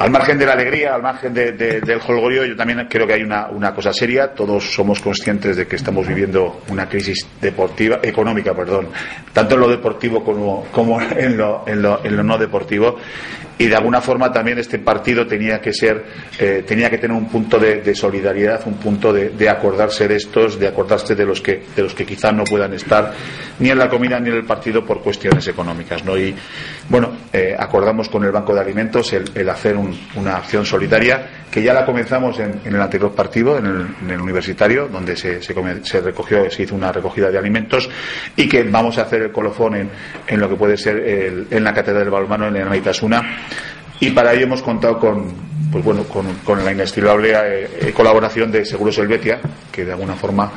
Al margen de la alegría, al margen de, de, del holgorio, yo también creo que hay una, cosa seria. Todos somos conscientes de que estamos viviendo una crisis deportiva, económica, perdón, tanto en lo deportivo como, en, lo, en, lo, en lo no deportivo y de alguna forma también este partido tenía que ser eh, tenía que tener un punto de, de solidaridad un punto de, acordarse de estos de acordarse de los que de los que quizás no puedan estar ni en la comida ni en el partido por cuestiones económicas no y bueno eh, acordamos con el banco de alimentos el, hacer un, una acción solidaria que ya la comenzamos en, el anterior partido en el, universitario donde se, se, se, recogió se hizo una recogida de alimentos y que vamos a hacer el colofón en, en lo que puede ser el, en la catedral del balonmano en la Naitasuna y para ello hemos contado con, pues bueno, con, con la inestimable eh, colaboración de Seguros Helvetia, que de alguna forma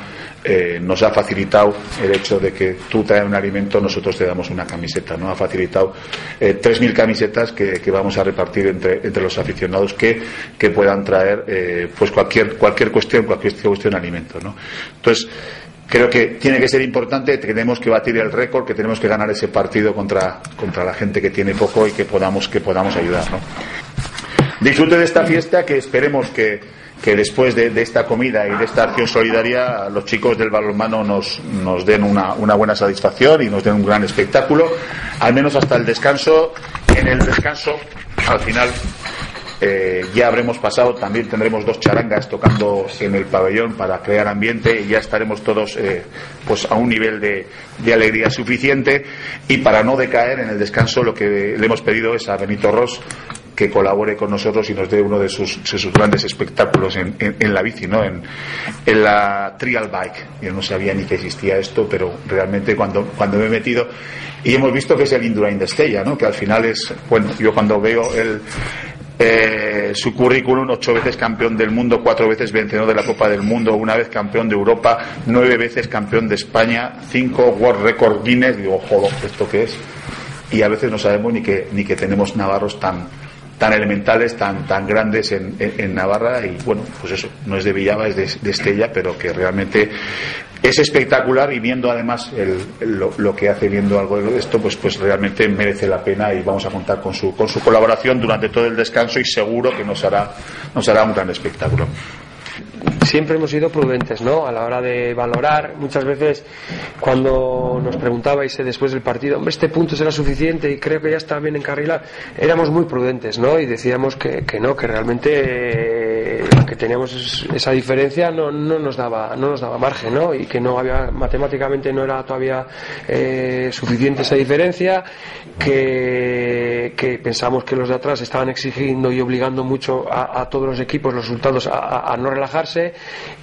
eh, nos ha facilitado el hecho de que tú traes un alimento, nosotros te damos una camiseta, ¿no? Ha facilitado eh, 3.000 camisetas que, que, vamos a repartir entre, entre los aficionados que, que puedan traer eh, pues cualquier, cualquier cuestión, cualquier cuestión de alimento, ¿no? Entonces, creo que tiene que ser importante, tenemos que batir el récord, que tenemos que ganar ese partido contra, contra la gente que tiene poco y que podamos, que podamos ayudar. ¿no? Disfrute de esta fiesta que esperemos que, que después de, de, esta comida y de esta acción solidaria los chicos del balonmano nos, nos den una, una, buena satisfacción y nos den un gran espectáculo, al menos hasta el descanso. En el descanso, al final, eh, ya habremos pasado, también tendremos dos charangas tocando en el pabellón para crear ambiente y ya estaremos todos eh, pues a un nivel de, de, alegría suficiente y para no decaer en el descanso lo que le hemos pedido es a Benito Ross que colabore con nosotros y nos dé uno de sus, sus grandes espectáculos en, en, en, la bici, ¿no? En, en, la trial bike. Yo no sabía ni que existía esto, pero realmente cuando, cuando me he metido y hemos visto que es el Indurain de Estella, ¿no? Que al final es, bueno, yo cuando veo el, eh, su currículum, ocho veces campeón del mundo, cuatro veces vencedor de la Copa del Mundo, una vez campeón de Europa, nueve veces campeón de España, cinco World Record Guinness, digo, joder, ¿esto qué es? Y a veces no sabemos ni que, ni que tenemos navarros tan, tan elementales, tan, tan grandes en, en, Navarra y bueno, pues eso, no es de Villava, es de, Estella, pero que realmente es espectacular y viendo además lo, lo, que hace viendo algo de esto pues pues realmente merece la pena y vamos a contar con su con su colaboración durante todo el descanso y seguro que nos hará nos hará un gran espectáculo siempre hemos sido prudentes, ¿no? A la hora de valorar, muchas veces cuando nos preguntabais después del partido, hombre, este punto será suficiente y creo que ya está bien encarrilado, éramos muy prudentes, ¿no? Y decíamos que, que no, que realmente eh, que teníamos esa diferencia no, no, nos daba, no nos daba margen, ¿no? Y que no había, matemáticamente no era todavía eh, suficiente esa diferencia, que, que pensamos que los de atrás estaban exigiendo y obligando mucho a, todos los equipos, los resultados, a, no relajarse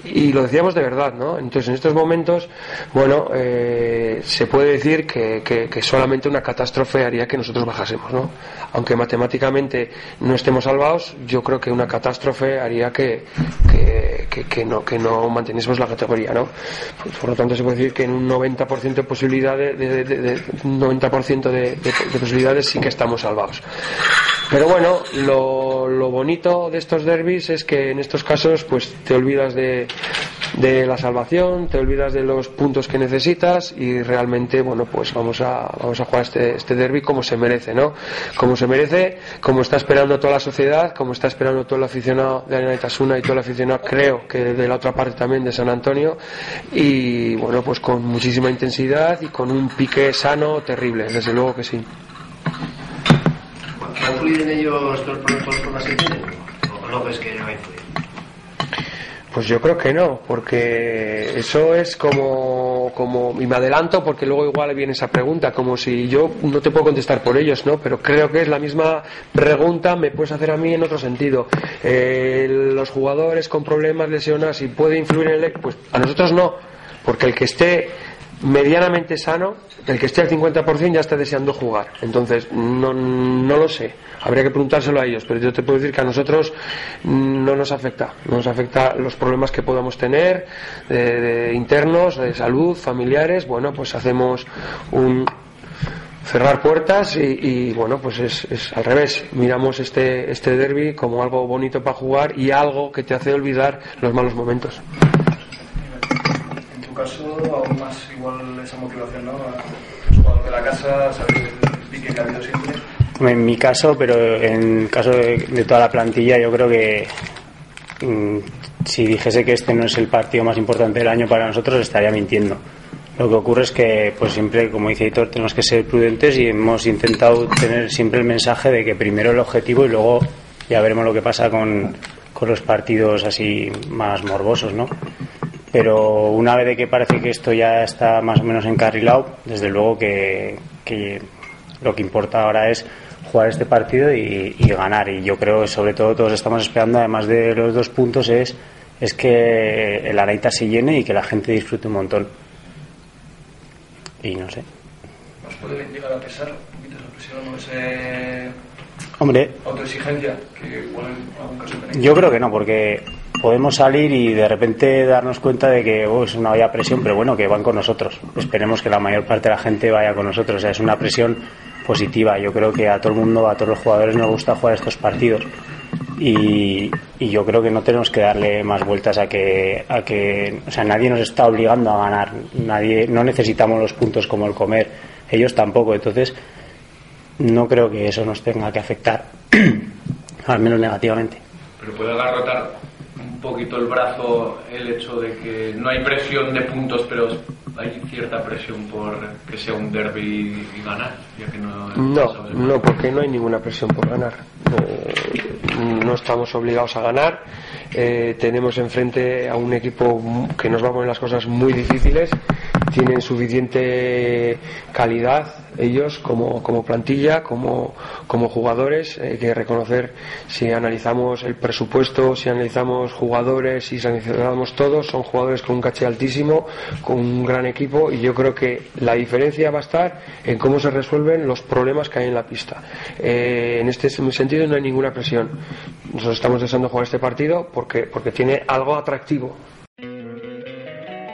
y lo decíamos de verdad, ¿no? Entonces en estos momentos, bueno, eh, se puede decir que, solamente una catástrofe haría que nosotros bajásemos, ¿no? Aunque matemáticamente no estemos salvados, yo creo que una catástrofe haría que, que, no, que no manteniésemos la categoría, ¿no? Por lo tanto se puede decir que en un 90% de posibilidades, de, de, de, 90% de, de posibilidades sí que estamos salvados. Pero bueno, lo, lo bonito de estos derbis es que en estos casos pues te olvidas de, de la salvación, te olvidas de los puntos que necesitas y realmente, bueno, pues vamos a, vamos a jugar este, este derby como se merece, ¿no? Como se merece, como está esperando toda la sociedad, como está esperando todo el aficionado de Arena Itasuna y todo el aficionado, creo que de la otra parte también de San Antonio y, bueno, pues con muchísima intensidad y con un pique sano terrible, desde luego que sí. ¿Influyen ellos todos los tienen? ¿O no ves que no influyen? Pues yo creo que no, porque eso es como, como, y me adelanto porque luego igual viene esa pregunta, como si yo no te puedo contestar por ellos, ¿no? Pero creo que es la misma pregunta, me puedes hacer a mí en otro sentido. Eh, los jugadores con problemas lesionados y puede influir en el, pues a nosotros no, porque el que esté medianamente sano, el que esté al 50% ya está deseando jugar. Entonces, no, no lo sé. Habría que preguntárselo a ellos, pero yo te puedo decir que a nosotros no nos afecta. No nos afecta los problemas que podamos tener de internos, de salud, familiares. Bueno, pues hacemos un, cerrar puertas y, bueno, pues es, al revés. Miramos este, este derby como algo bonito para jugar y algo que te hace olvidar los malos momentos. Caso, aún más igual esa motivación, ¿no? Los de la casa, el pique que ha habido. En mi caso, pero en el caso de, toda la plantilla, yo creo que mm, si dijese que este no es el partido más importante del año para nosotros, estaría mintiendo lo que ocurre es que, pues siempre, como dice Hitor, tenemos que ser prudentes y hemos intentado tener siempre el mensaje de que primero el objetivo y luego ya veremos lo que pasa con, los partidos así más morbosos, ¿no? Pero una vez de que parece que esto ya está más o menos encarrilado, desde luego que, lo que importa ahora es jugar este partido y, ganar. Y yo creo que sobre todo todos estamos esperando, además de los dos puntos, es, es que el Araita se llene y que la gente disfrute un montón y no sé. ¿Nos puede llegar a pesar un poquito esa presión o ese Hombre, autoexigencia que igual en algún caso tenéis? Yo creo que no, porque podemos salir y de repente darnos cuenta de que oh, es una vaya presión, pero bueno, que van con nosotros. Esperemos que la mayor parte de la gente vaya con nosotros. O sea, es una presión positiva. Yo creo que a todo el mundo, a todos los jugadores nos gusta jugar estos partidos. Y, yo creo que no tenemos que darle más vueltas a que, a que, o sea, nadie nos está obligando a ganar, nadie, no necesitamos los puntos como el comer, ellos tampoco, entonces no creo que eso nos tenga que afectar, al menos negativamente. Pero puede agarrotar un poquito el brazo el hecho de que no hay presión de puntos, pero hay cierta presión por que sea un derby y ganar, ya que no. No, no, porque no hay ninguna presión por ganar. Eh, no estamos obligados a ganar. Eh, tenemos enfrente a un equipo que nos va a poner las cosas muy difíciles. Tienen suficiente calidad ellos como, como plantilla, como, como jugadores. Hay que reconocer si analizamos el presupuesto, si analizamos jugadores, si analizamos todos, son jugadores con un caché altísimo, con un gran equipo y yo creo que la diferencia va a estar en cómo se resuelven los problemas que hay en la pista. Eh, en este sentido no hay ninguna presión. Nosotros estamos deseando jugar este partido porque, porque tiene algo atractivo.